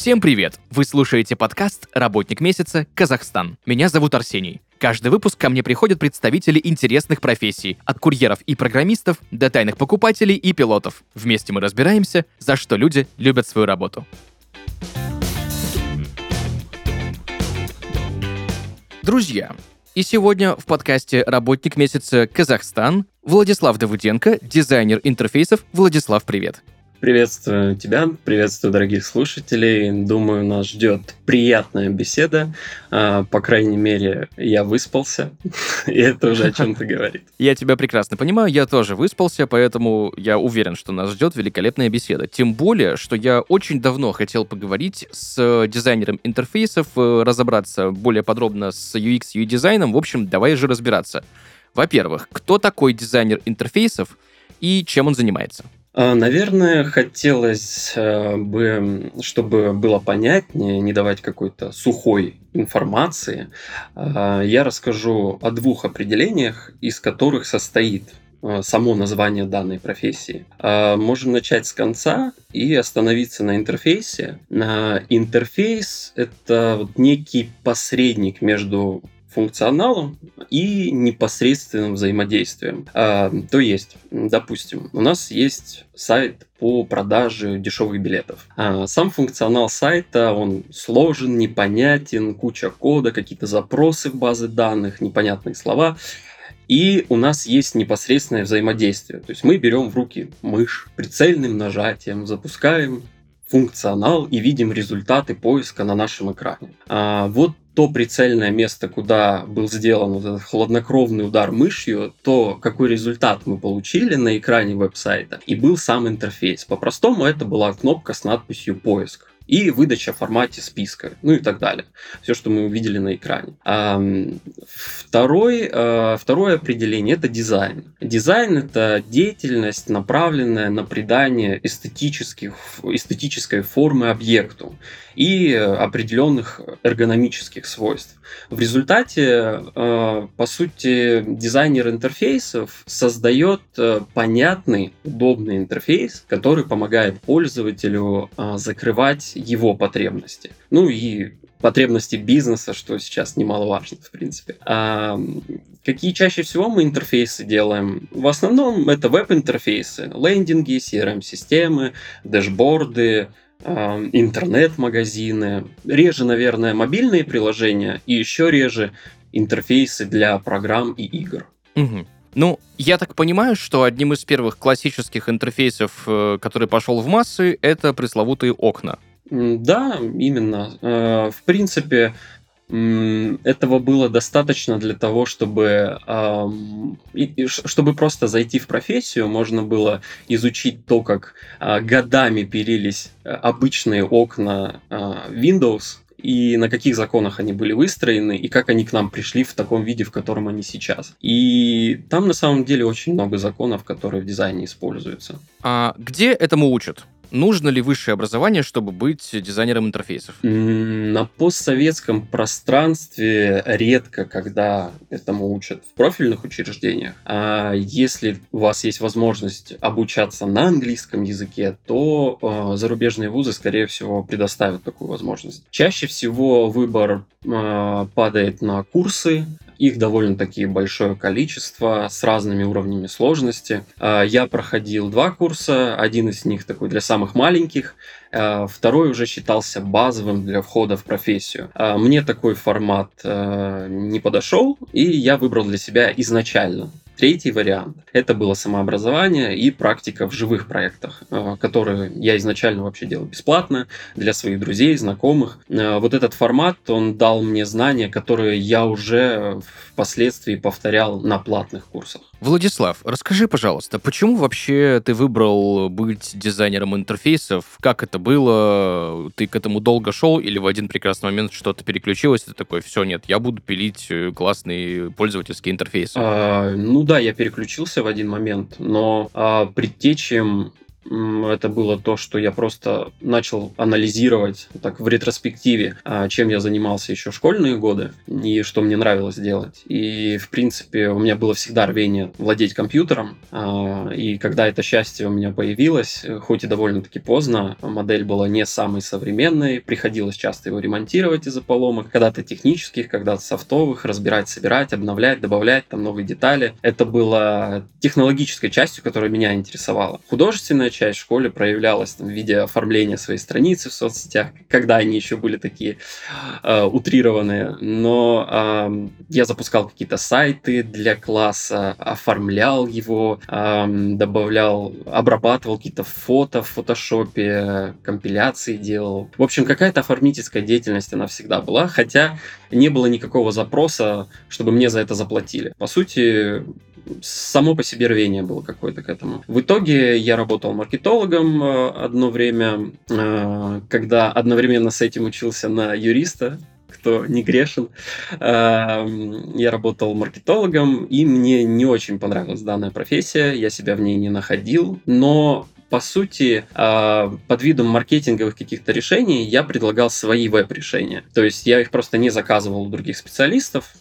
Всем привет! Вы слушаете подкаст «Работник месяца. Казахстан». Меня зовут Арсений. Каждый выпуск ко мне приходят представители интересных профессий, от курьеров и программистов до тайных покупателей и пилотов. Вместе мы разбираемся, за что люди любят свою работу. Друзья, и сегодня в подкасте «Работник месяца. Казахстан» Владислав Давыденко, дизайнер интерфейсов. Владислав, привет. Приветствую тебя, приветствую дорогих слушателей. Думаю, нас ждет приятная беседа. А, по крайней мере, я выспался, и это уже о чем-то говорит. Я тебя прекрасно понимаю, я тоже выспался, поэтому я уверен, что нас ждет великолепная беседа. Тем более, что я очень давно хотел поговорить с дизайнером интерфейсов, э, разобраться более подробно с UX и дизайном. В общем, давай же разбираться. Во-первых, кто такой дизайнер интерфейсов и чем он занимается? А, наверное, хотелось э, бы, чтобы было понятнее, не давать какой-то сухой информации. А, я расскажу о двух определениях, из которых состоит э, само название данной профессии. А, можем начать с конца и остановиться на интерфейсе. Интерфейс — это некий посредник между функционалом и непосредственным взаимодействием. А, то есть, допустим, у нас есть сайт по продаже дешевых билетов. А, сам функционал сайта, он сложен, непонятен, куча кода, какие-то запросы в базы данных, непонятные слова. И у нас есть непосредственное взаимодействие. То есть мы берем в руки мышь, прицельным нажатием запускаем функционал и видим результаты поиска на нашем экране. А, вот то прицельное место, куда был сделан вот этот хладнокровный удар мышью, то какой результат мы получили на экране веб-сайта, и был сам интерфейс. По-простому это была кнопка с надписью «Поиск» и выдача в формате списка, ну и так далее. Все, что мы увидели на экране. Второй, а, второе определение – это дизайн. Дизайн – это деятельность, направленная на придание эстетических, эстетической формы объекту и определенных эргономических свойств. В результате, э, по сути, дизайнер интерфейсов создает э, понятный, удобный интерфейс, который помогает пользователю э, закрывать его потребности. Ну и потребности бизнеса, что сейчас немаловажно, в принципе. А какие чаще всего мы интерфейсы делаем? В основном это веб-интерфейсы, лендинги, CRM-системы, дэшборды, интернет-магазины, реже, наверное, мобильные приложения и еще реже интерфейсы для программ и игр. Угу. Ну, я так понимаю, что одним из первых классических интерфейсов, э, который пошел в массы, это пресловутые окна. Да, именно. Э, в принципе, этого было достаточно для того, чтобы, чтобы просто зайти в профессию, можно было изучить то, как а, годами пилились э, обычные окна а, Windows, и на каких законах они были выстроены, и как они к нам пришли в таком виде, в котором они сейчас. И там на самом деле очень много законов, которые в дизайне используются. А где этому учат? Нужно ли высшее образование, чтобы быть дизайнером интерфейсов? На постсоветском пространстве редко, когда этому учат в профильных учреждениях. А если у вас есть возможность обучаться на английском языке, то э, зарубежные вузы, скорее всего, предоставят такую возможность. Чаще всего выбор э, падает на курсы, их довольно-таки большое количество с разными уровнями сложности. А, я проходил два курса, один из них такой для самых маленьких, второй уже считался базовым для входа в профессию. А, мне такой формат не подошел, и я выбрал для себя изначально Третий вариант – это было самообразование и практика в живых проектах, э, которые я изначально вообще делал бесплатно для своих друзей, знакомых. Э, вот этот формат, он дал мне знания, которые я уже впоследствии повторял на платных курсах. Владислав, расскажи, пожалуйста, почему вообще ты выбрал быть дизайнером интерфейсов? Как это было? Ты к этому долго шел или в один прекрасный момент что-то переключилось, ты такой, все, нет, я буду пилить э, классные пользовательские интерфейсы? А, ну да, я переключился в один момент, но а, предтечем это было то, что я просто начал анализировать так в ретроспективе, а, чем я занимался еще школьные годы и что мне нравилось делать. И, в принципе, у меня было всегда рвение владеть компьютером. А, и когда это счастье у меня появилось, хоть и довольно-таки поздно, модель была не самой современной, приходилось часто его ремонтировать из-за поломок, когда-то технических, когда-то софтовых, разбирать, собирать, обновлять, добавлять там новые детали. Это было технологической частью, которая меня интересовала. Художественная часть в школе проявлялась там, в виде оформления своей страницы в соцсетях, когда они еще были такие э, утрированные. Но э, я запускал какие-то сайты для класса, оформлял его, э, добавлял, обрабатывал какие-то фото в фотошопе, компиляции делал. В общем, какая-то оформительская деятельность она всегда была, хотя не было никакого запроса, чтобы мне за это заплатили. По сути, само по себе рвение было какое-то к этому. В итоге я работал маркетологом э, одно время, э, когда одновременно с этим учился на юриста, кто не грешен. Э, я работал маркетологом, и мне не очень понравилась данная профессия, я себя в ней не находил, но по сути, под видом маркетинговых каких-то решений я предлагал свои веб-решения. То есть я их просто не заказывал у других специалистов,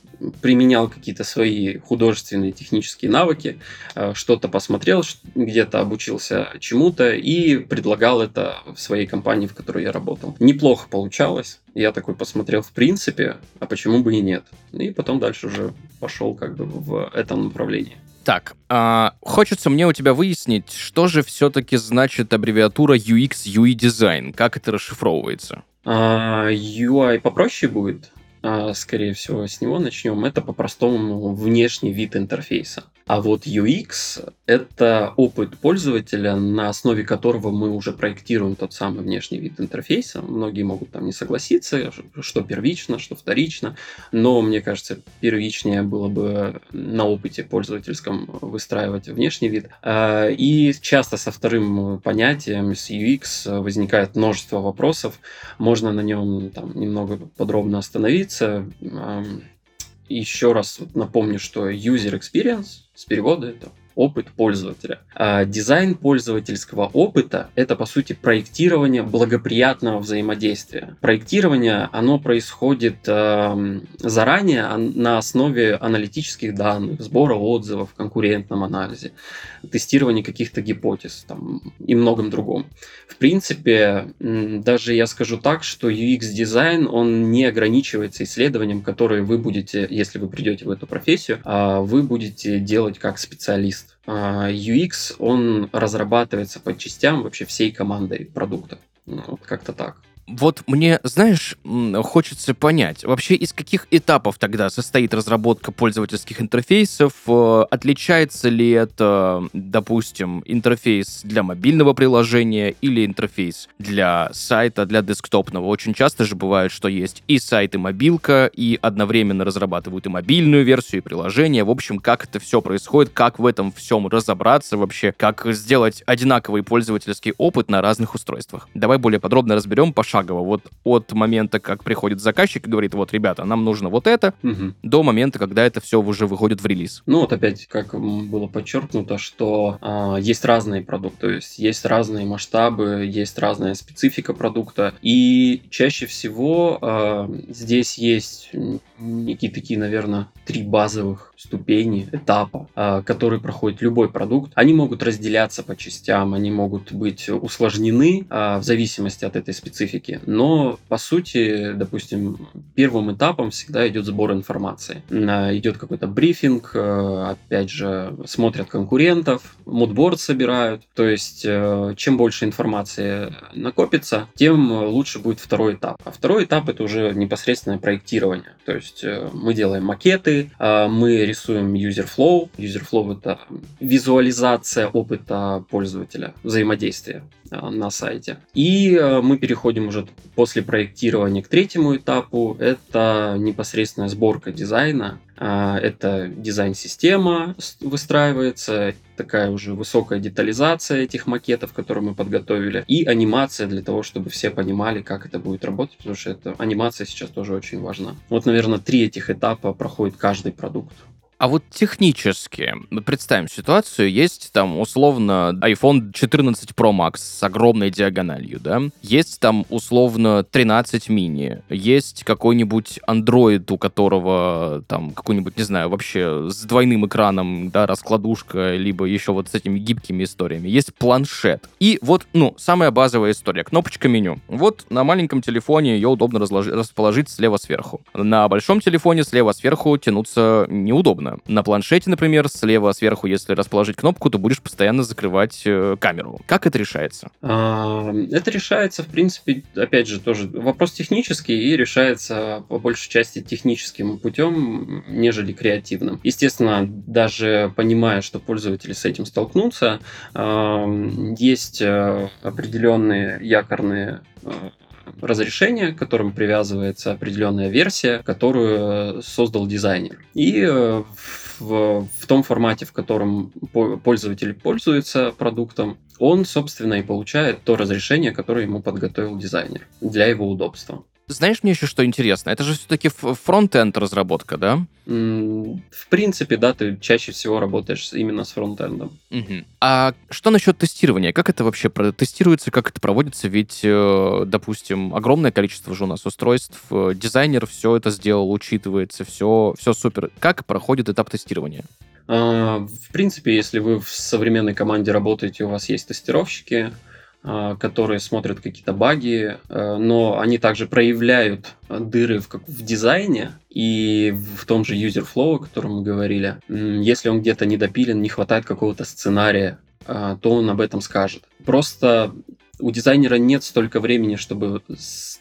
применял какие-то свои художественные технические навыки, э, что-то посмотрел, где-то обучился чему-то и предлагал это в своей компании, в которой я работал. Неплохо получалось. Я такой посмотрел в принципе, а почему бы и нет. И потом дальше уже пошел как бы в этом направлении. Так, а, хочется мне у тебя выяснить, что же все-таки значит аббревиатура UX UI Design, как это расшифровывается? А, UI попроще будет. А, скорее всего, с него начнем. Это по-простому внешний вид интерфейса. А вот UX — это опыт пользователя, на основе которого мы уже проектируем тот самый внешний вид интерфейса. Многие могут там не согласиться, что первично, что вторично, но мне кажется, первичнее было бы на опыте пользовательском выстраивать внешний вид. А, и часто со вторым понятием, с UX, возникает множество вопросов. Можно на нем там немного подробно остановиться еще раз напомню, что user experience с перевода это опыт пользователя. А дизайн пользовательского опыта – это, по сути, проектирование благоприятного взаимодействия. Проектирование, оно происходит э, заранее на основе аналитических данных, сбора отзывов, конкурентном анализе, тестирования каких-то гипотез там, и многом другом. В принципе, даже я скажу так, что UX-дизайн, он не ограничивается исследованием, которое вы будете, если вы придете в эту профессию, а вы будете делать как специалист. А, UX, он разрабатывается по частям вообще всей командой продукта. Ну, вот как-то так. Вот мне, знаешь, хочется понять, вообще из каких этапов тогда состоит разработка пользовательских интерфейсов? Э, отличается ли это, допустим, интерфейс для мобильного приложения или интерфейс для сайта, для десктопного? Очень часто же бывает, что есть и сайт, и мобилка, и одновременно разрабатывают и мобильную версию, и приложение. В общем, как это все происходит, как в этом всем разобраться вообще, как сделать одинаковый пользовательский опыт на разных устройствах. Давай более подробно разберем пошагово пошагово. Вот от момента, как приходит заказчик и говорит, вот, ребята, нам нужно вот это, угу. до момента, когда это все уже выходит в релиз. Ну вот опять, как было подчеркнуто, что э, есть разные продукты, то есть есть разные масштабы, есть разная специфика продукта, и чаще всего э, здесь есть некие такие, наверное, три базовых ступени, этапа, э, которые проходит любой продукт. Они могут разделяться по частям, они могут быть усложнены э, в зависимости от этой специфики риски. Но, по сути, допустим, первым этапом всегда идет сбор информации. Идет какой-то брифинг, э, опять же, смотрят конкурентов, мудборд собирают. То есть, э, чем больше информации накопится, тем лучше будет второй этап. А второй этап это уже непосредственное проектирование. То есть, э, мы делаем макеты, мы рисуем user flow. User flow это визуализация опыта пользователя, взаимодействия на сайте. И мы переходим уже после проектирования к третьему этапу это непосредственная сборка дизайна. А, это дизайн-система выстраивается, такая уже высокая детализация этих макетов, которые мы подготовили, и анимация для того, чтобы все понимали, как это будет работать, потому что эта анимация сейчас тоже очень важна. Вот, наверное, три этих этапа проходит каждый продукт. А вот технически, представим ситуацию, есть там условно iPhone 14 Pro Max с огромной диагональю, да? Есть там условно 13 мини, есть какой-нибудь Android, у которого там какой-нибудь, не знаю, вообще с двойным экраном, да, раскладушка, либо еще вот с этими гибкими историями. Есть планшет. И вот, ну, самая базовая история. Кнопочка меню. Вот на маленьком телефоне ее удобно расположить слева сверху. На большом телефоне слева сверху тянуться неудобно удобно. На планшете, например, слева сверху, если расположить кнопку, то будешь постоянно закрывать э, камеру. Как это решается? А, это решается, в принципе, опять же, тоже вопрос технический и решается по большей части техническим путем, нежели креативным. Естественно, даже понимая, что пользователи с этим столкнутся, есть э, определенные якорные э, разрешение, к которому привязывается определенная версия, которую создал дизайнер. И э, в, в том формате, в котором пользователь пользуется продуктом, он, собственно, и получает то разрешение, которое ему подготовил дизайнер для его удобства. Знаешь, мне еще что интересно? Это же все-таки фронт-энд разработка, да? В принципе, да, ты чаще всего работаешь именно с фронтендом. Угу. А что насчет тестирования? Как это вообще тестируется, как это проводится? Ведь, э, допустим, огромное количество же у нас устройств, э, дизайнер все это сделал, учитывается, все, все супер. Как проходит этап тестирования? А, в принципе, если вы в современной команде работаете, у вас есть тестировщики, которые смотрят какие-то баги, э, но они также проявляют дыры в, как, в дизайне и в том же user flow, о котором мы говорили. Если он где-то недопилен, не хватает какого-то сценария, а, то он об этом скажет. Просто у дизайнера нет столько времени, чтобы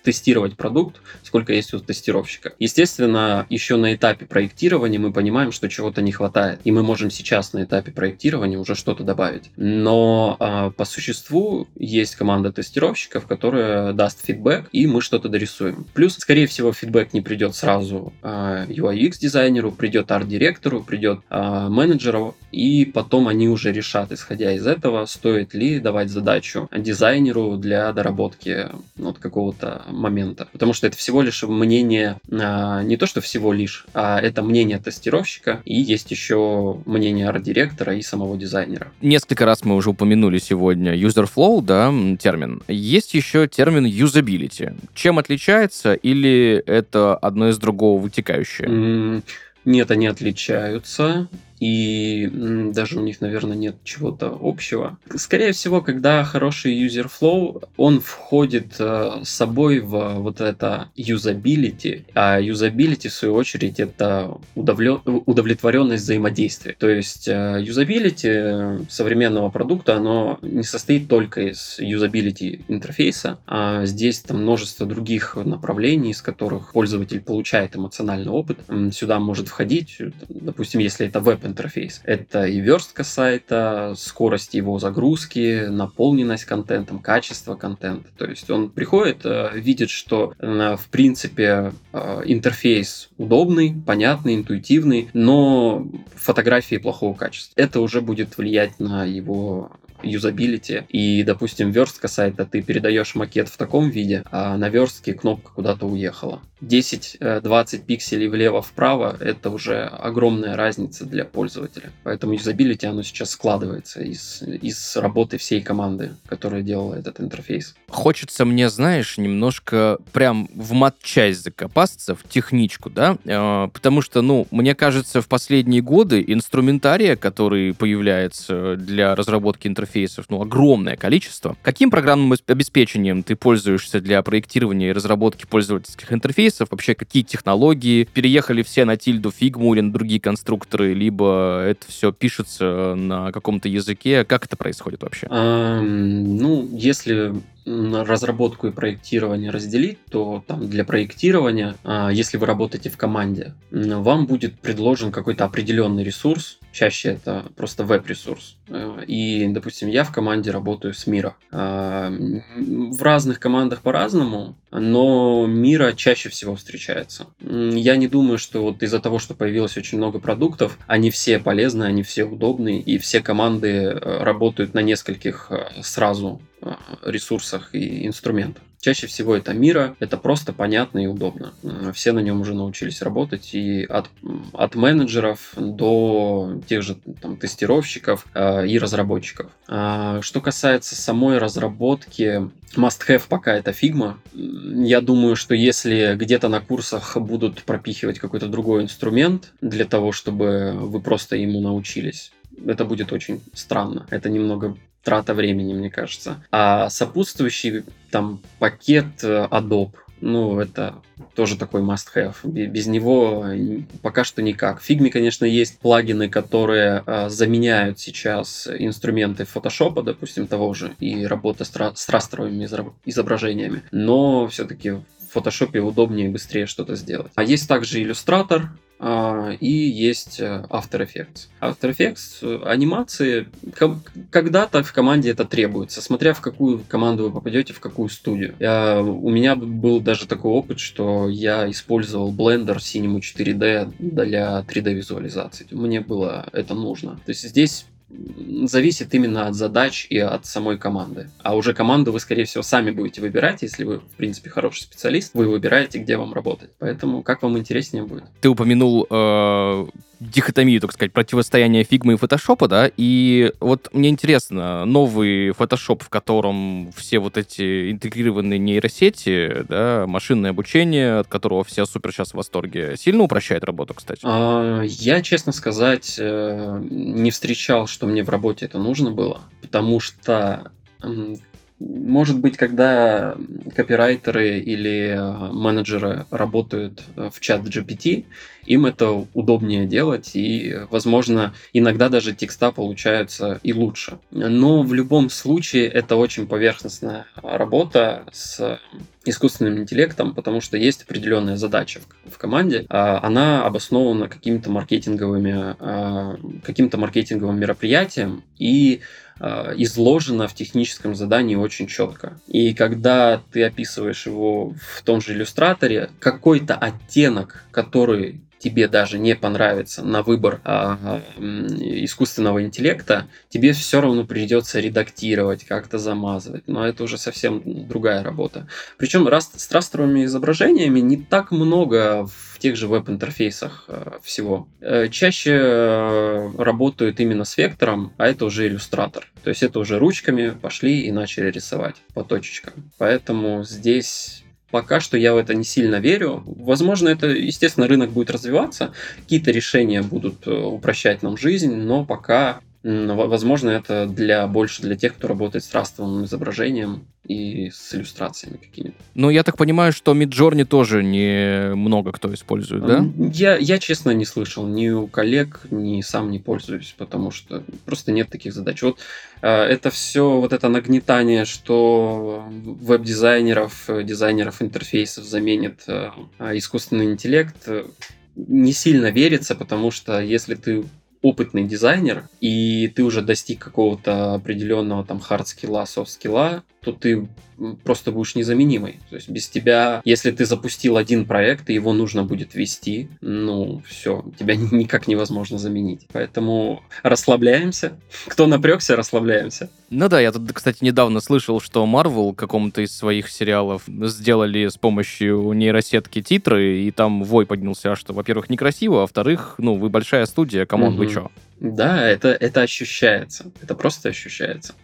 тестировать продукт, сколько есть у тестировщика. Естественно, еще на этапе проектирования мы понимаем, что чего-то не хватает, и мы можем сейчас на этапе проектирования уже что-то добавить. Но а, по существу есть команда тестировщиков, которая даст фидбэк, и мы что-то дорисуем. Плюс, скорее всего, фидбэк не придет сразу а, UI дизайнеру, придет арт-директору, придет а, менеджеру, и потом они уже решат, исходя из этого, стоит ли давать задачу дизайнеру для доработки вот какого-то момента. Потому что это всего лишь мнение, а, не то что всего лишь, а это мнение тестировщика, и есть еще мнение арт-директора и самого дизайнера. Несколько раз мы уже упомянули сегодня user flow, да, термин. Есть еще термин usability. Чем отличается или это одно из другого вытекающее? Нет, они отличаются и даже у них, наверное, нет чего-то общего. Скорее всего, когда хороший user flow, он входит э, с собой в вот это юзабилити, а юзабилити, в свою очередь, это удовлетворенность взаимодействия. То есть э, юзабилити современного продукта, оно не состоит только из юзабилити интерфейса, а здесь там множество других направлений, из которых пользователь получает эмоциональный опыт. Сюда может входить, допустим, если это веб интерфейс. Это и верстка сайта, скорость его загрузки, наполненность контентом, качество контента. То есть он приходит, э, видит, что э, в принципе э, интерфейс удобный, понятный, интуитивный, но фотографии плохого качества. Это уже будет влиять на его юзабилити. И, допустим, верстка сайта, ты передаешь макет в таком виде, а на верстке кнопка куда-то уехала. 10-20 пикселей влево-вправо – это уже огромная разница для пользователя. Поэтому юзабилити, оно сейчас складывается из, из работы всей команды, которая делала этот интерфейс. Хочется мне, знаешь, немножко прям в матчасть закопаться, в техничку, да? Э, потому что, ну, мне кажется, в последние годы инструментария, который появляется для разработки интерфейсов, ну, огромное количество. Каким программным обеспечением ты пользуешься для проектирования и разработки пользовательских интерфейсов? вообще какие технологии, переехали все на тильду фигму или на другие конструкторы, либо это все пишется на каком-то языке, как это происходит вообще? А, ну, если разработку и проектирование разделить, то там для проектирования, а, если вы работаете в команде, вам будет предложен какой-то определенный ресурс, чаще это просто веб-ресурс. Э, и, допустим, я в команде работаю с Мира. А, в разных командах по-разному, но Мира чаще всего встречается. Я не думаю, что вот из-за того, что появилось очень много продуктов, они все полезны, они все удобны, и все команды э, работают на нескольких э, сразу ресурсах и инструментах. Чаще всего это Мира, это просто понятно и удобно. Все на нем уже научились работать, и от, от менеджеров до тех же там, тестировщиков э, и разработчиков. А, что касается самой разработки, must-have пока это Figma. Я думаю, что если где-то на курсах будут пропихивать какой-то другой инструмент для того, чтобы вы просто ему научились, это будет очень странно. Это немного трата времени, мне кажется. А сопутствующий там пакет э, Adobe, ну, это тоже такой must-have. Без него пока что никак. В конечно, есть плагины, которые а, заменяют сейчас инструменты Photoshop, допустим, того же, и работа с, с растровыми изображениями. Но все-таки в Photoshop удобнее и быстрее что-то сделать. А есть также иллюстратор, и есть э, After Effects. After Effects э, анимации когда-то в команде это требуется, смотря в какую команду вы попадете, в какую студию. Я, у меня был даже такой опыт, что я использовал Blender Cinema 4D для 3D визуализации. Мне было это нужно. То есть здесь зависит именно от задач и от самой команды. А уже команду вы, скорее всего, сами будете выбирать. Если вы, в принципе, хороший специалист, вы выбираете, где вам работать. Поэтому как вам интереснее будет. Ты упомянул э, дихотомию, так сказать, противостояния фигмы и фотошопа, да, и вот мне интересно, новый фотошоп, в котором все вот эти интегрированные нейросети, да, машинное обучение, от которого все супер сейчас в восторге, сильно упрощает работу, кстати? А, я, честно сказать, э, не встречал, что мне в работе это нужно было, потому что может быть, когда копирайтеры или э, менеджеры работают э, в чат GPT, им это удобнее делать, и, возможно, иногда даже текста получаются и лучше. Но в любом случае это очень поверхностная работа с искусственным интеллектом, потому что есть определенная задача в, команде. А она обоснована какими-то маркетинговыми, а, каким-то маркетинговым мероприятием и а, изложена в техническом задании очень четко. И когда ты описываешь его в том же иллюстраторе, какой-то оттенок, который тебе даже не понравится на выбор а, искусственного интеллекта, тебе все равно придется редактировать, как-то замазывать. Но это уже совсем другая работа. Причем раз, с растровыми изображениями не так много в тех же веб-интерфейсах а, всего. Э, чаще э, работают именно с вектором, а это уже иллюстратор. То есть это уже ручками пошли и начали рисовать по точечкам. Поэтому здесь Пока что я в это не сильно верю. Возможно, это, естественно, рынок будет развиваться, какие-то решения будут э, упрощать нам жизнь, но пока Возможно, это для больше для тех, кто работает с растровым изображением и с иллюстрациями какими-то. Ну, я так понимаю, что Midjourney тоже не много кто использует, да? Я, я, честно, не слышал ни у коллег, ни сам не пользуюсь, потому что просто нет таких задач. Вот э, это все, вот это нагнетание, что веб-дизайнеров, дизайнеров интерфейсов заменит э, искусственный интеллект, э, не сильно верится, потому что если ты опытный дизайнер, и ты уже достиг какого-то определенного там хард-скилла, софт-скилла, то ты просто будешь незаменимой. То есть без тебя, если ты запустил один проект, и его нужно будет вести, ну, все, тебя никак невозможно заменить. Поэтому расслабляемся. Кто напрягся, расслабляемся. Ну да, я тут, кстати, недавно слышал, что Marvel какому-то из своих сериалов сделали с помощью нейросетки титры, и там вой поднялся, что, во-первых, некрасиво, а во-вторых, ну, вы большая студия, come on, угу. вы чё? Да, это, это ощущается. Это просто ощущается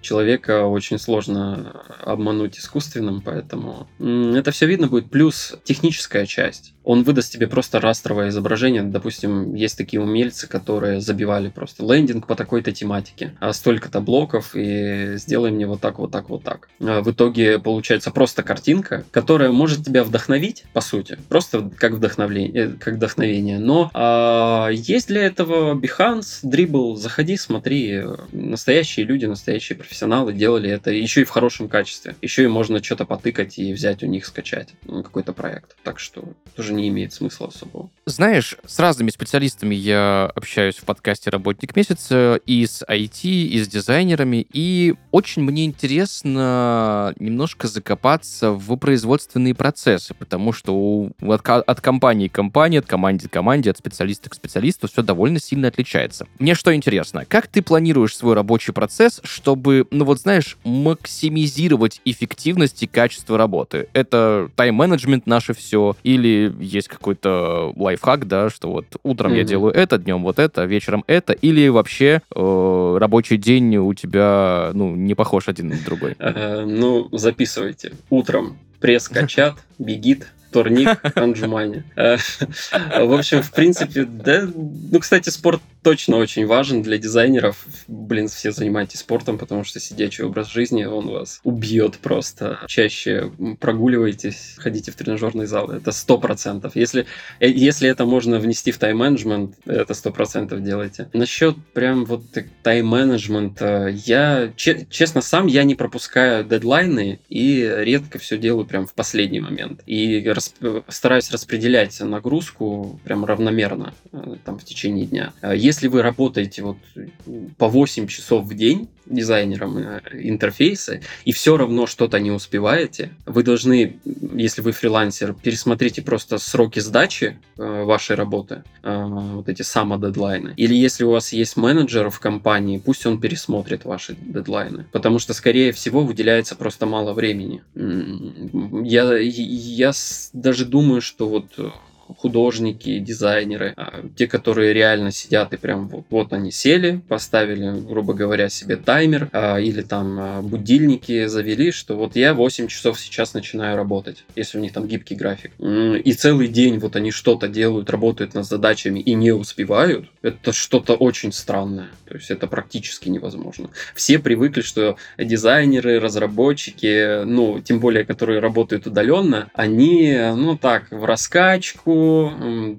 человека очень сложно обмануть искусственным, поэтому это все видно будет. Плюс техническая часть. Он выдаст тебе просто растровое изображение. Допустим, есть такие умельцы, которые забивали просто лендинг по такой-то тематике, а столько-то блоков, и сделай мне вот так, вот так, вот так. А в итоге получается просто картинка, которая может тебя вдохновить, по сути, просто как вдохновение, э, как вдохновение. Но а, есть для этого Behance, Dribbble, заходи, смотри, настоящие люди, настоящие профессионалы профессионалы делали это еще и в хорошем качестве. Еще и можно что-то потыкать и взять у них, скачать какой-то проект. Так что тоже не имеет смысла особого. Знаешь, с разными специалистами я общаюсь в подкасте «Работник месяца» и с IT, и с дизайнерами, и очень мне интересно немножко закопаться в производственные процессы, потому что от, от компании к компании, от команды к команде, от специалиста к специалисту все довольно сильно отличается. Мне что интересно, как ты планируешь свой рабочий процесс, чтобы чтобы, ну вот знаешь, максимизировать эффективность и качество работы. Это тайм-менеджмент наше все, или есть какой-то лайфхак, да, что вот утром mm-hmm. я делаю это, днем вот это, вечером это, или вообще э, рабочий день у тебя, ну, не похож один на другой? Э, ну, записывайте. Утром пресс-качат, бегит, турник Анджумани. Э, в общем, в принципе, да, ну, кстати, спорт точно очень важен для дизайнеров. Блин, все занимайтесь спортом, потому что сидячий образ жизни, он вас убьет просто. Чаще прогуливайтесь, ходите в тренажерный зал. Это сто процентов. Если, э, если это можно внести в тайм-менеджмент, это сто процентов делайте. Насчет прям вот тайм-менеджмента, я, честно, сам я не пропускаю дедлайны и редко все делаю прям в последний момент. И расп... стараюсь распределять нагрузку прям равномерно э, там в течение дня. Если вы работаете вот по 8 часов в день дизайнером э, интерфейса, и все равно что-то не успеваете, вы должны, если вы фрилансер, пересмотрите просто сроки сдачи э, вашей работы, э, вот эти самодедлайны. Или если у вас есть менеджер в компании, пусть он пересмотрит ваши дедлайны. Потому что, скорее всего, выделяется просто мало времени. Я, я даже думаю, что вот художники, дизайнеры, а, те, которые реально сидят и прям вот, вот они сели, поставили, грубо говоря, себе таймер а, или там а, будильники завели, что вот я 8 часов сейчас начинаю работать, если у них там гибкий график. И целый день вот они что-то делают, работают над задачами и не успевают, это что-то очень странное. То есть это практически невозможно. Все привыкли, что дизайнеры, разработчики, ну, тем более, которые работают удаленно, они, ну так, в раскачку,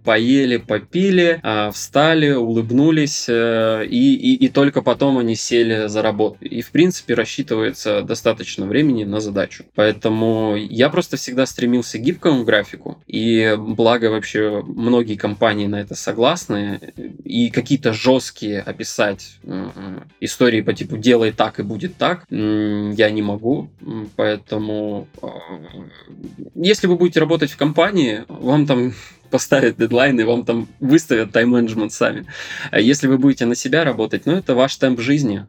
поели, попили, а, встали, улыбнулись, э, и, и, и только потом они сели за работу. И, в принципе, рассчитывается достаточно времени на задачу. Поэтому я просто всегда стремился к гибкому графику, и благо вообще многие компании на это согласны, и какие-то жесткие описать истории по типу «делай так и будет так» я не могу, поэтому а, если вы будете работать в компании, вам там поставят дедлайн и вам там выставят тайм-менеджмент сами. А если вы будете на себя работать, ну, это ваш темп жизни.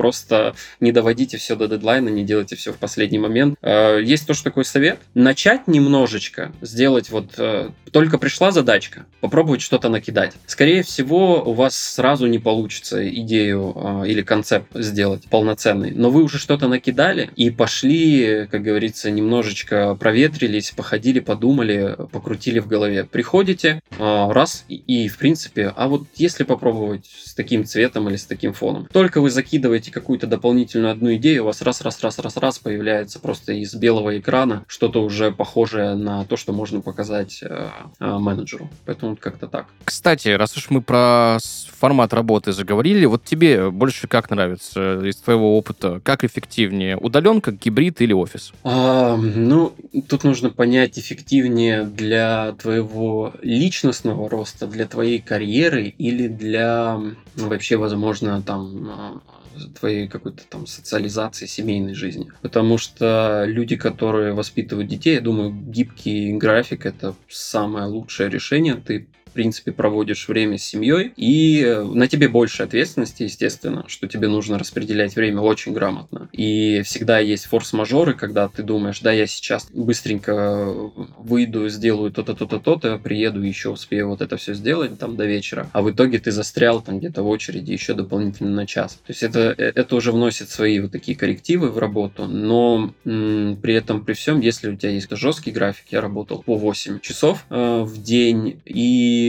Просто не доводите все до дедлайна, не делайте все в последний момент. А, есть тоже такой совет. Начать немножечко, сделать вот... Э, только пришла задачка, попробовать что-то накидать. Скорее всего, у вас сразу не получится идею или концепт сделать полноценный, но вы уже что-то накидали и пошли, как говорится, немножечко проветрились, походили, подумали, покрутили в голове. Приходите, раз, и, в принципе, а вот если попробовать с таким цветом или с таким фоном, только вы закидываете какую-то дополнительную одну идею, у вас раз-раз-раз-раз-раз появляется просто из белого экрана что-то уже похожее на то, что можно показать э, э, менеджеру. Поэтому как-то так. Кстати, раз уж мы про формат работы заговорили, вот тебе больше как нравится из твоего опыта? Как эффективнее? Удаленка, гибрид или офис? А, ну, тут нужно понять эффективнее для твоего личностного роста, для твоей карьеры или для вообще, возможно, там а, твоей какой-то там социализации, семейной жизни. Потому что люди, которые воспитывают детей, я думаю, гибкий график это самое лучшее решение. Ты в принципе, проводишь время с семьей, и э, на тебе больше ответственности, естественно, что тебе нужно распределять время очень грамотно. И всегда есть форс-мажоры, когда ты думаешь, да, я сейчас быстренько выйду, сделаю то-то, то-то, то-то, приеду, еще успею вот это все сделать там до вечера, а в итоге ты застрял там где-то в очереди еще дополнительно на час. То есть это, э, это уже вносит свои вот такие коррективы в работу, но м- при этом, при всем, если у тебя есть жесткий график, я работал по 8 часов э, в день, и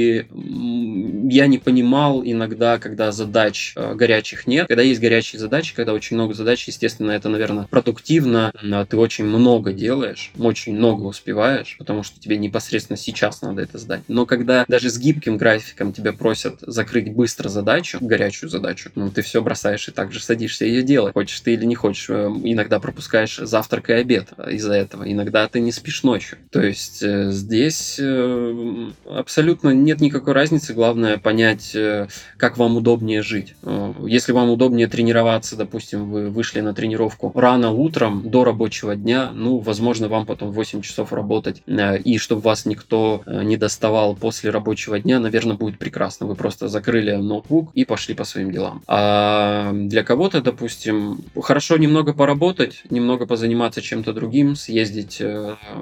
я не понимал иногда, когда задач э, горячих нет. Когда есть горячие задачи, когда очень много задач, естественно, это, наверное, продуктивно. Ты очень много делаешь, очень много успеваешь, потому что тебе непосредственно сейчас надо это сдать. Но когда даже с гибким графиком тебя просят закрыть быстро задачу, горячую задачу, ну, ты все бросаешь и также садишься ее делать. Хочешь ты или не хочешь. Э, иногда пропускаешь завтрак и обед из-за этого. Иногда ты не спишь ночью. То есть э, здесь абсолютно нет никакой разницы, главное понять, э, как вам удобнее жить. Э, если вам удобнее тренироваться, допустим, вы вышли на тренировку рано утром до рабочего дня, ну, возможно, вам потом 8 часов работать, э, и чтобы вас никто не доставал после рабочего дня, наверное, будет прекрасно. Вы просто закрыли ноутбук и пошли по своим делам. А для кого-то, допустим, хорошо немного поработать, немного позаниматься чем-то другим, съездить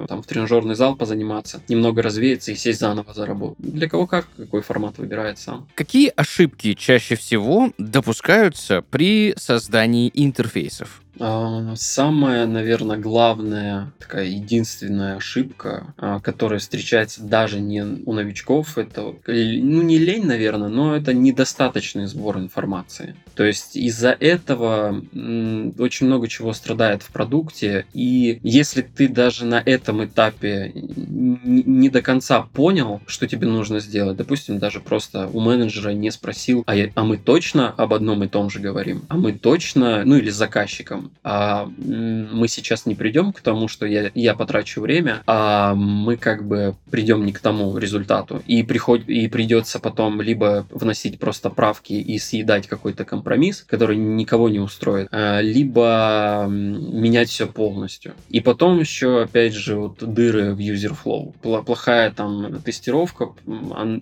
там в тренажерный зал позаниматься, немного развеяться и сесть заново за работу. Для кого как, какой формат выбирает сам. Какие ошибки чаще всего допускаются при создании интерфейсов? Самая, наверное, главная, такая единственная ошибка, а, которая встречается даже не у новичков, это, ну, не лень, наверное, но это недостаточный сбор информации. То есть из-за этого очень много чего страдает в продукте, и если ты даже на этом этапе не до конца понял, что тебе нужно сделать, допустим, даже просто у менеджера не спросил, а, я, а мы точно об одном и том же говорим, а мы точно, ну или заказчиком, а мы сейчас не придем к тому, что я, я потрачу время, а мы как бы придем не к тому результату. И, приход, и придется потом либо вносить просто правки и съедать какой-то компромисс, который никого не устроит, а, либо менять все полностью. И потом еще, опять же, вот дыры в user flow. Плохая там тестировка,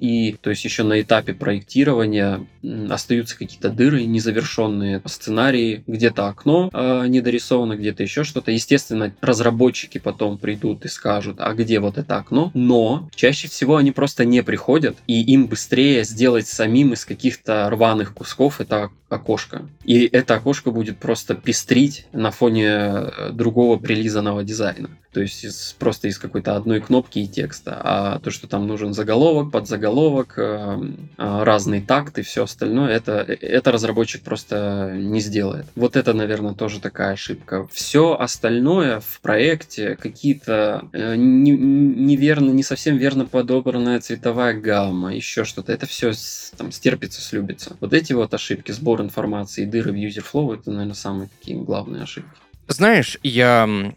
и то есть еще на этапе проектирования остаются какие-то дыры незавершенные сценарии, где-то окно э, недорисовано, где-то еще что-то. Естественно, разработчики потом придут и скажут, а где вот это окно? Но чаще всего они просто не приходят, и им быстрее сделать самим из каких-то рваных кусков это окошко. И это окошко будет просто пестрить на фоне э, другого прилизанного дизайна. То есть из, просто из какой-то одной кнопки и текста. А то, что там нужен заголовок, подзаголовок, э, э, разный такт и все остальное, это, это разработчик просто не сделает. Вот это, наверное, тоже такая ошибка. Все остальное в проекте, какие-то не, неверно, не совсем верно подобранная цветовая гамма, еще что-то, это все там стерпится, слюбится. Вот эти вот ошибки, сбор информации дыры в user flow это, наверное, самые такие главные ошибки. Знаешь, я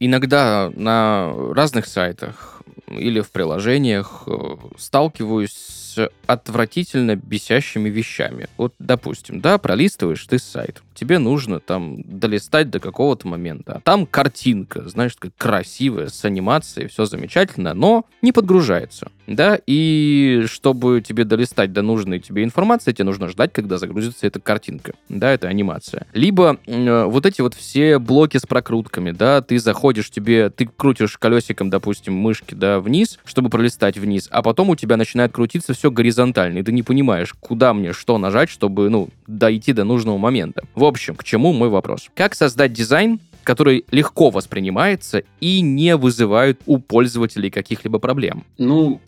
иногда на разных сайтах или в приложениях э, сталкиваюсь отвратительно бесящими вещами. Вот, допустим, да, пролистываешь ты сайт, тебе нужно там долистать до какого-то момента. Там картинка, знаешь, такая красивая, с анимацией, все замечательно, но не подгружается. Да, и чтобы тебе долистать до нужной тебе информации, тебе нужно ждать, когда загрузится эта картинка, да, эта анимация. Либо э, вот эти вот все блоки с прокрутками, да, ты заходишь, тебе, ты крутишь колесиком, допустим, мышки, да, вниз, чтобы пролистать вниз, а потом у тебя начинает крутиться все горизонтально, и ты не понимаешь, куда мне что нажать, чтобы, ну, дойти до нужного момента. В общем, к чему мой вопрос? Как создать дизайн, который легко воспринимается и не вызывает у пользователей каких-либо проблем? Ну,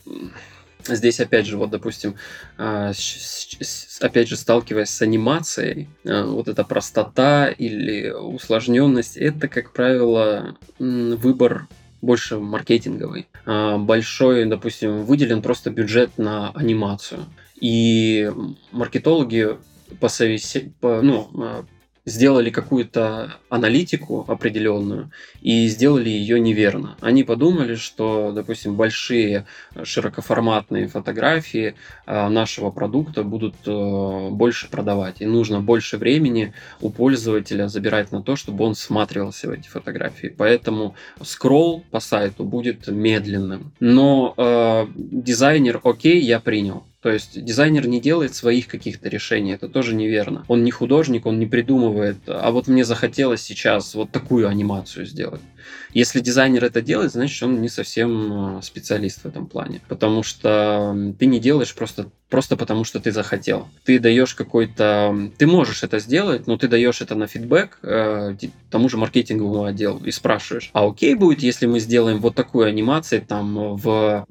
Здесь, опять же, вот, допустим, а, опять же, сталкиваясь с анимацией, а, вот эта простота или усложненность, это, как правило, выбор больше маркетинговый. А, большой, допустим, выделен просто бюджет на анимацию. И маркетологи по совести, по, ну, сделали какую-то аналитику определенную и сделали ее неверно. Они подумали, что, допустим, большие широкоформатные фотографии а, нашего продукта будут э, больше продавать, и нужно больше времени у пользователя забирать на то, чтобы он всматривался в эти фотографии. Поэтому скролл по сайту будет медленным. Но э, дизайнер, окей, я принял. То есть дизайнер не делает своих каких-то решений, это тоже неверно. Он не художник, он не придумывает, а вот мне захотелось сейчас вот такую анимацию сделать. Если дизайнер это делает, значит он не совсем э, специалист в этом плане. Потому что ты не делаешь просто, просто потому, что ты захотел. Ты даешь какой-то... Ты можешь это сделать, но ты даешь это на фидбэк э, тому же маркетинговому отделу и спрашиваешь, а окей будет, если мы сделаем вот такую анимацию там в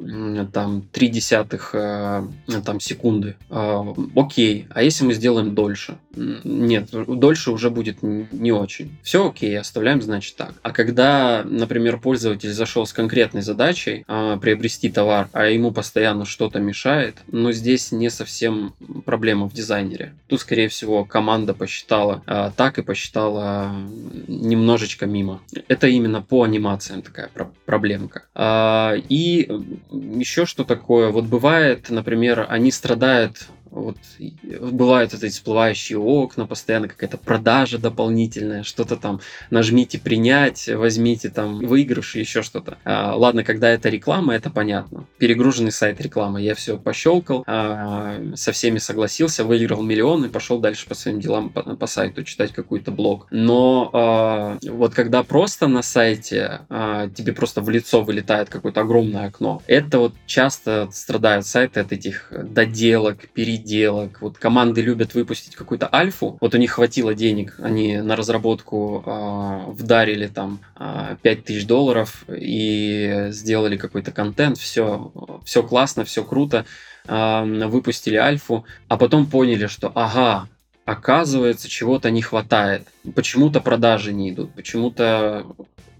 там, 3 десятых э, там, секунды? Э, окей. А если мы сделаем дольше? Нет, дольше уже будет не очень. Все окей, оставляем, значит, так. А когда, например, пользователь зашел с конкретной задачей а, приобрести товар, а ему постоянно что-то мешает, но здесь не совсем проблема в дизайнере. Тут, скорее всего, команда посчитала а, так и посчитала немножечко мимо. Это именно по анимациям такая про- проблемка. А, и еще что такое, вот бывает, например, они страдают вот бывают вот эти всплывающие окна, постоянно какая-то продажа дополнительная, что-то там нажмите принять, возьмите там выигрыш еще что-то. А, ладно, когда это реклама, это понятно. Перегруженный сайт рекламы. Я все пощелкал, а, со всеми согласился, выиграл миллион и пошел дальше по своим делам по, по сайту читать какой-то блог. Но а, вот когда просто на сайте а, тебе просто в лицо вылетает какое-то огромное окно, это вот часто страдают сайты от этих доделок, переделок переделок. Вот команды любят выпустить какую-то альфу. Вот у них хватило денег, они на разработку э, вдарили там э, а, 5000 долларов и сделали какой-то контент. Все, все классно, все круто. Э, выпустили альфу, а потом поняли, что ага, оказывается, чего-то не хватает. Почему-то продажи не идут, почему-то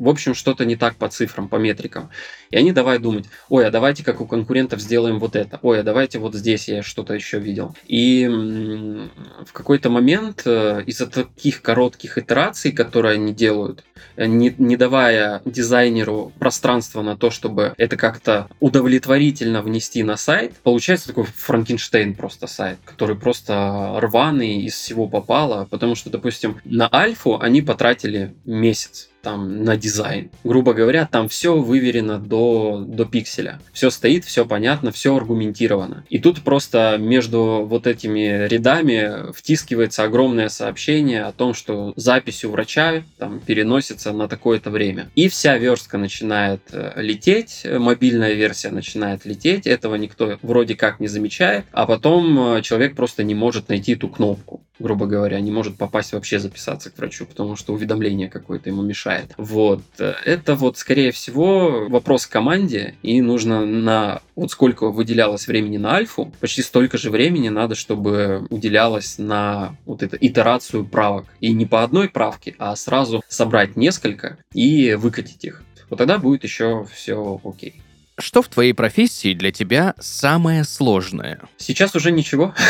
в общем, что-то не так по цифрам, по метрикам. И они давай думать, ой, а давайте как у конкурентов сделаем вот это, ой, а давайте вот здесь я что-то еще видел. И в какой-то момент э, из-за таких коротких итераций, которые они делают, э, не, не давая дизайнеру пространства на то, чтобы это как-то удовлетворительно внести на сайт, получается такой Франкенштейн просто сайт, который просто рваный, из всего попало, потому что, допустим, на альфу они потратили месяц там на дизайн. Грубо говоря, там все выверено до, до пикселя. Все стоит, все понятно, все аргументировано. И тут просто между вот этими рядами втискивается огромное сообщение о том, что запись у врача там переносится на такое-то время. И вся верстка начинает э, лететь, мобильная версия начинает лететь, этого никто вроде как не замечает, а потом э, человек просто не может найти эту кнопку грубо говоря, не может попасть вообще записаться к врачу, потому что уведомление какое-то ему мешает. Вот. Это вот, скорее всего, вопрос к команде, и нужно на вот сколько выделялось времени на альфу, почти столько же времени надо, чтобы уделялось на вот эту итерацию правок. И не по одной правке, а сразу собрать несколько и выкатить их. Вот тогда будет еще все окей. Что в твоей профессии для тебя самое сложное? Сейчас уже ничего.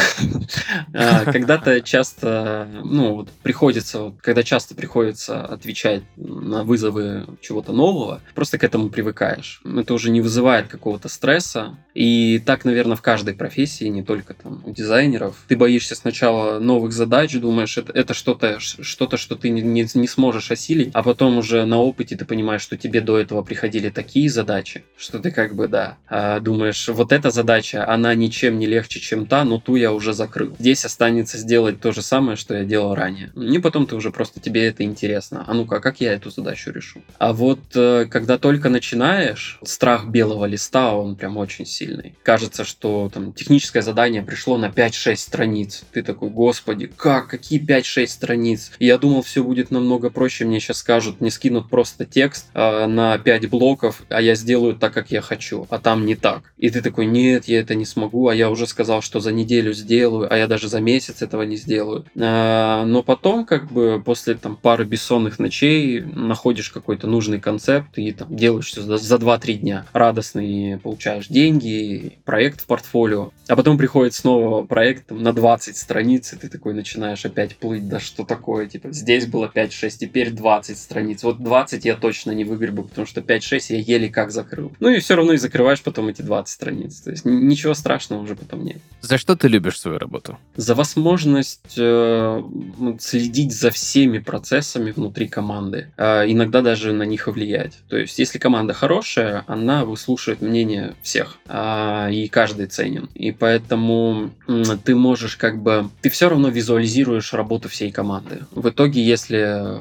А, когда-то часто, ну, приходится, когда часто приходится отвечать на вызовы чего-то нового, просто к этому привыкаешь. Это уже не вызывает какого-то стресса. И так, наверное, в каждой профессии, не только там у дизайнеров. Ты боишься сначала новых задач, думаешь, это, это что-то, что-то, что ты не, не, сможешь осилить, а потом уже на опыте ты понимаешь, что тебе до этого приходили такие задачи, что ты как бы, да, а, думаешь, вот эта задача, она ничем не легче, чем та, но ту я уже закрыл. Здесь останется сделать то же самое, что я делал ранее. И потом ты уже просто, тебе это интересно. А ну-ка, как я эту задачу решу? А вот э, когда только начинаешь, страх белого листа, он прям очень сильный. Кажется, что там техническое задание пришло на 5-6 страниц. Ты такой, господи, как, какие 5-6 страниц? Я думал, все будет намного проще. Мне сейчас скажут, не скинут просто текст э, на 5 блоков, а я сделаю так, как я хочу, а там не так. И ты такой, нет, я это не смогу, а я уже сказал, что за неделю сделаю, а я даже за месяц этого не сделаю. А, но потом, как бы, после там пары бессонных ночей находишь какой-то нужный концепт и там делаешь все за 2-3 дня. Радостный получаешь деньги, проект в портфолио. А потом приходит снова проект там, на 20 страниц, и ты такой начинаешь опять плыть, да что такое, типа, здесь было 5-6, теперь 20 страниц. Вот 20 я точно не выгребу, потому что 5-6 я еле как закрыл. Ну и все равно и закрываешь потом эти 20 страниц. То есть ничего страшного уже потом нет. За что ты любишь свою работу? За возможность э, следить за всеми процессами внутри команды. Э, иногда даже на них влиять. То есть если команда хорошая, она выслушает мнение всех. Э, и каждый ценен. И поэтому ты можешь как бы... Ты все равно визуализируешь работу всей команды. В итоге, если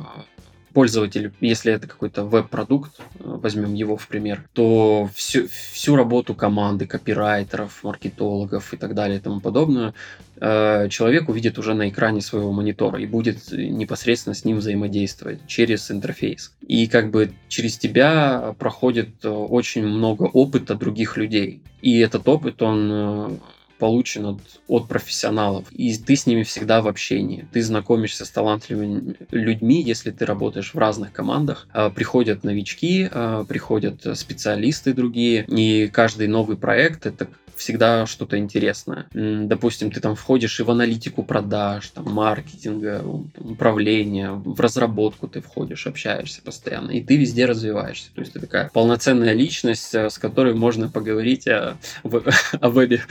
пользователь, если это какой-то веб-продукт, э, возьмем его в пример, то всю, всю работу команды, копирайтеров, маркетологов и так далее и тому подобное, э, человек увидит уже на экране своего монитора и будет непосредственно с ним взаимодействовать через интерфейс. И как бы через тебя проходит э, очень много опыта других людей. И этот опыт, он получен от, от профессионалов, и ты с ними всегда в общении. Ты знакомишься с талантливыми людьми, если ты работаешь в разных командах. А, приходят новички, а, приходят специалисты другие, и каждый новый проект это всегда что-то интересное. Допустим, ты там входишь и в аналитику продаж, там, маркетинга, управления, в разработку ты входишь, общаешься постоянно, и ты везде развиваешься. То есть ты такая полноценная личность, э, с которой можно поговорить о, о вебе.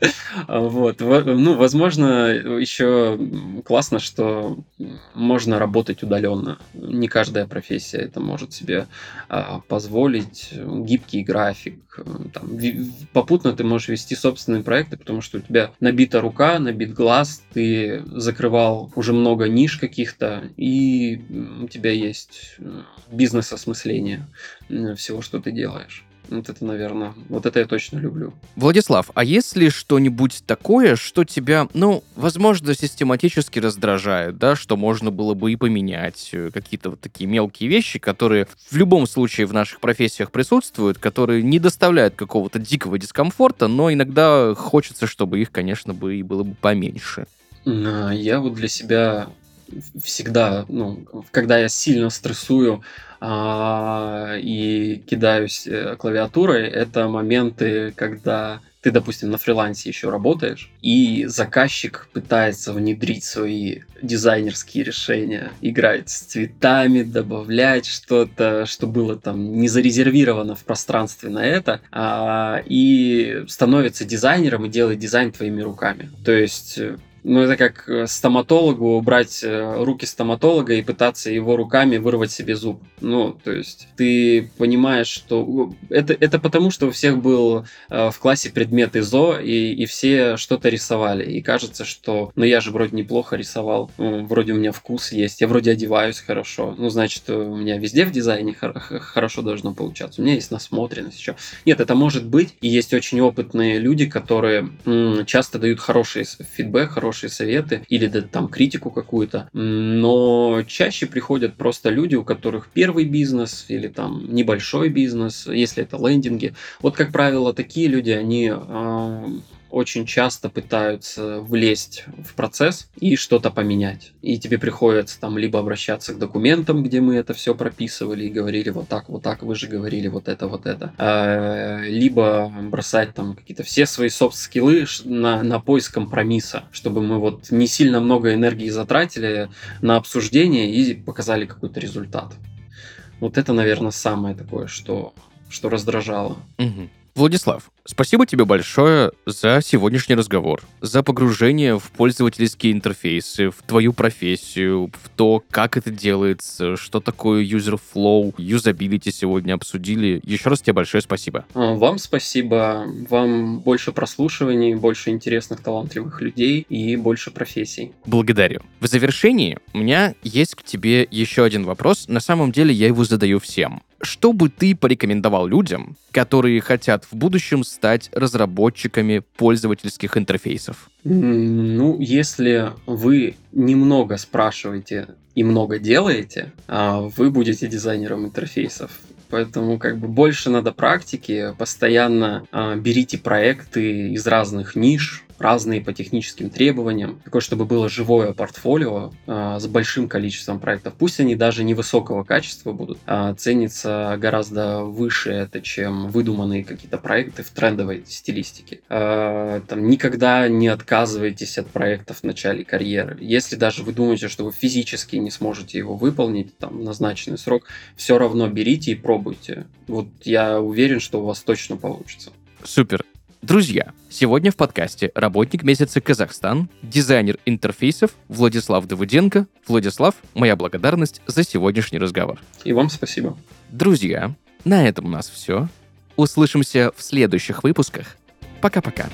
Вот. Ну, возможно, еще классно, что можно работать удаленно. Не каждая профессия это может себе а, позволить. Гибкий график. Э, там, попутно ты можешь вести собственные проекты, потому что у тебя набита рука, набит глаз, ты закрывал уже много ниш каких-то, и у тебя есть э, бизнес-осмысление всего, что ты делаешь. Вот это, наверное, вот это я точно люблю. Владислав, а есть ли что-нибудь такое, что тебя, ну, возможно, систематически раздражает, да, что можно было бы и поменять, э, какие-то вот такие мелкие вещи, которые в любом случае в наших профессиях присутствуют, которые не доставляют какого-то дикого дискомфорта, но иногда хочется, чтобы их, конечно, бы и было бы поменьше. А, я вот для себя всегда, ну, когда я сильно стрессую, а, и кидаюсь э, клавиатурой, это моменты, когда ты, допустим, на фрилансе еще работаешь, и заказчик пытается внедрить свои дизайнерские решения, играть с цветами, добавлять что-то, что было там не зарезервировано в пространстве на это, а, и становится дизайнером и делает дизайн твоими руками. То есть э, ну, это как э, стоматологу брать э, руки стоматолога и пытаться его руками вырвать себе зуб. Ну, то есть ты понимаешь, что это, это потому, что у всех был э, в классе предмет ИЗО, и, и все что-то рисовали. И кажется, что ну я же вроде неплохо рисовал, ну, вроде у меня вкус есть, я вроде одеваюсь хорошо. Ну, значит, у меня везде в дизайне хорошо должно получаться. У меня есть насмотренность еще. Нет, это может быть, и есть очень опытные люди, которые часто дают хороший фидбэк, хороший хорошие советы или да, там критику какую-то, но чаще приходят просто люди, у которых первый бизнес или там небольшой бизнес, если это лендинги. Вот, как правило, такие люди, они э, очень часто пытаются влезть в процесс и что-то поменять. И тебе приходится там либо обращаться к документам, где мы это все прописывали и говорили вот так, вот так, вы же говорили вот это, вот это. А, либо бросать там какие-то все свои софт-скиллы на, на поиск компромисса, чтобы мы вот не сильно много энергии затратили на обсуждение и показали какой-то результат. Вот это, наверное, самое такое, что, что раздражало. Угу. Владислав, спасибо тебе большое за сегодняшний разговор, за погружение в пользовательские интерфейсы, в твою профессию, в то, как это делается, что такое user flow, юзабилити сегодня обсудили. Еще раз тебе большое спасибо. А, вам спасибо. Вам больше прослушиваний, больше интересных, талантливых людей и больше профессий. Благодарю. В завершении у меня есть к тебе еще один вопрос. На самом деле я его задаю всем. Что бы ты порекомендовал людям, которые хотят в будущем стать разработчиками пользовательских интерфейсов? Ну, если вы немного спрашиваете и много делаете, а вы будете дизайнером интерфейсов. Поэтому как бы больше надо практики, постоянно э, берите проекты из разных ниш, разные по техническим требованиям, такое, чтобы было живое портфолио э, с большим количеством проектов. Пусть они даже невысокого качества будут, а ценится гораздо выше это, чем выдуманные какие-то проекты в трендовой стилистике. Э, там никогда не отказывайтесь от проектов в начале карьеры. Если даже вы думаете, что вы физически не сможете его выполнить там назначенный срок, все равно берите и пробуйте. Вот я уверен, что у вас точно получится. Супер. Друзья, сегодня в подкасте работник месяца Казахстан, дизайнер интерфейсов Владислав Давыденко. Владислав, моя благодарность за сегодняшний разговор. И вам спасибо. Друзья, на этом у нас все. Услышимся в следующих выпусках. Пока-пока.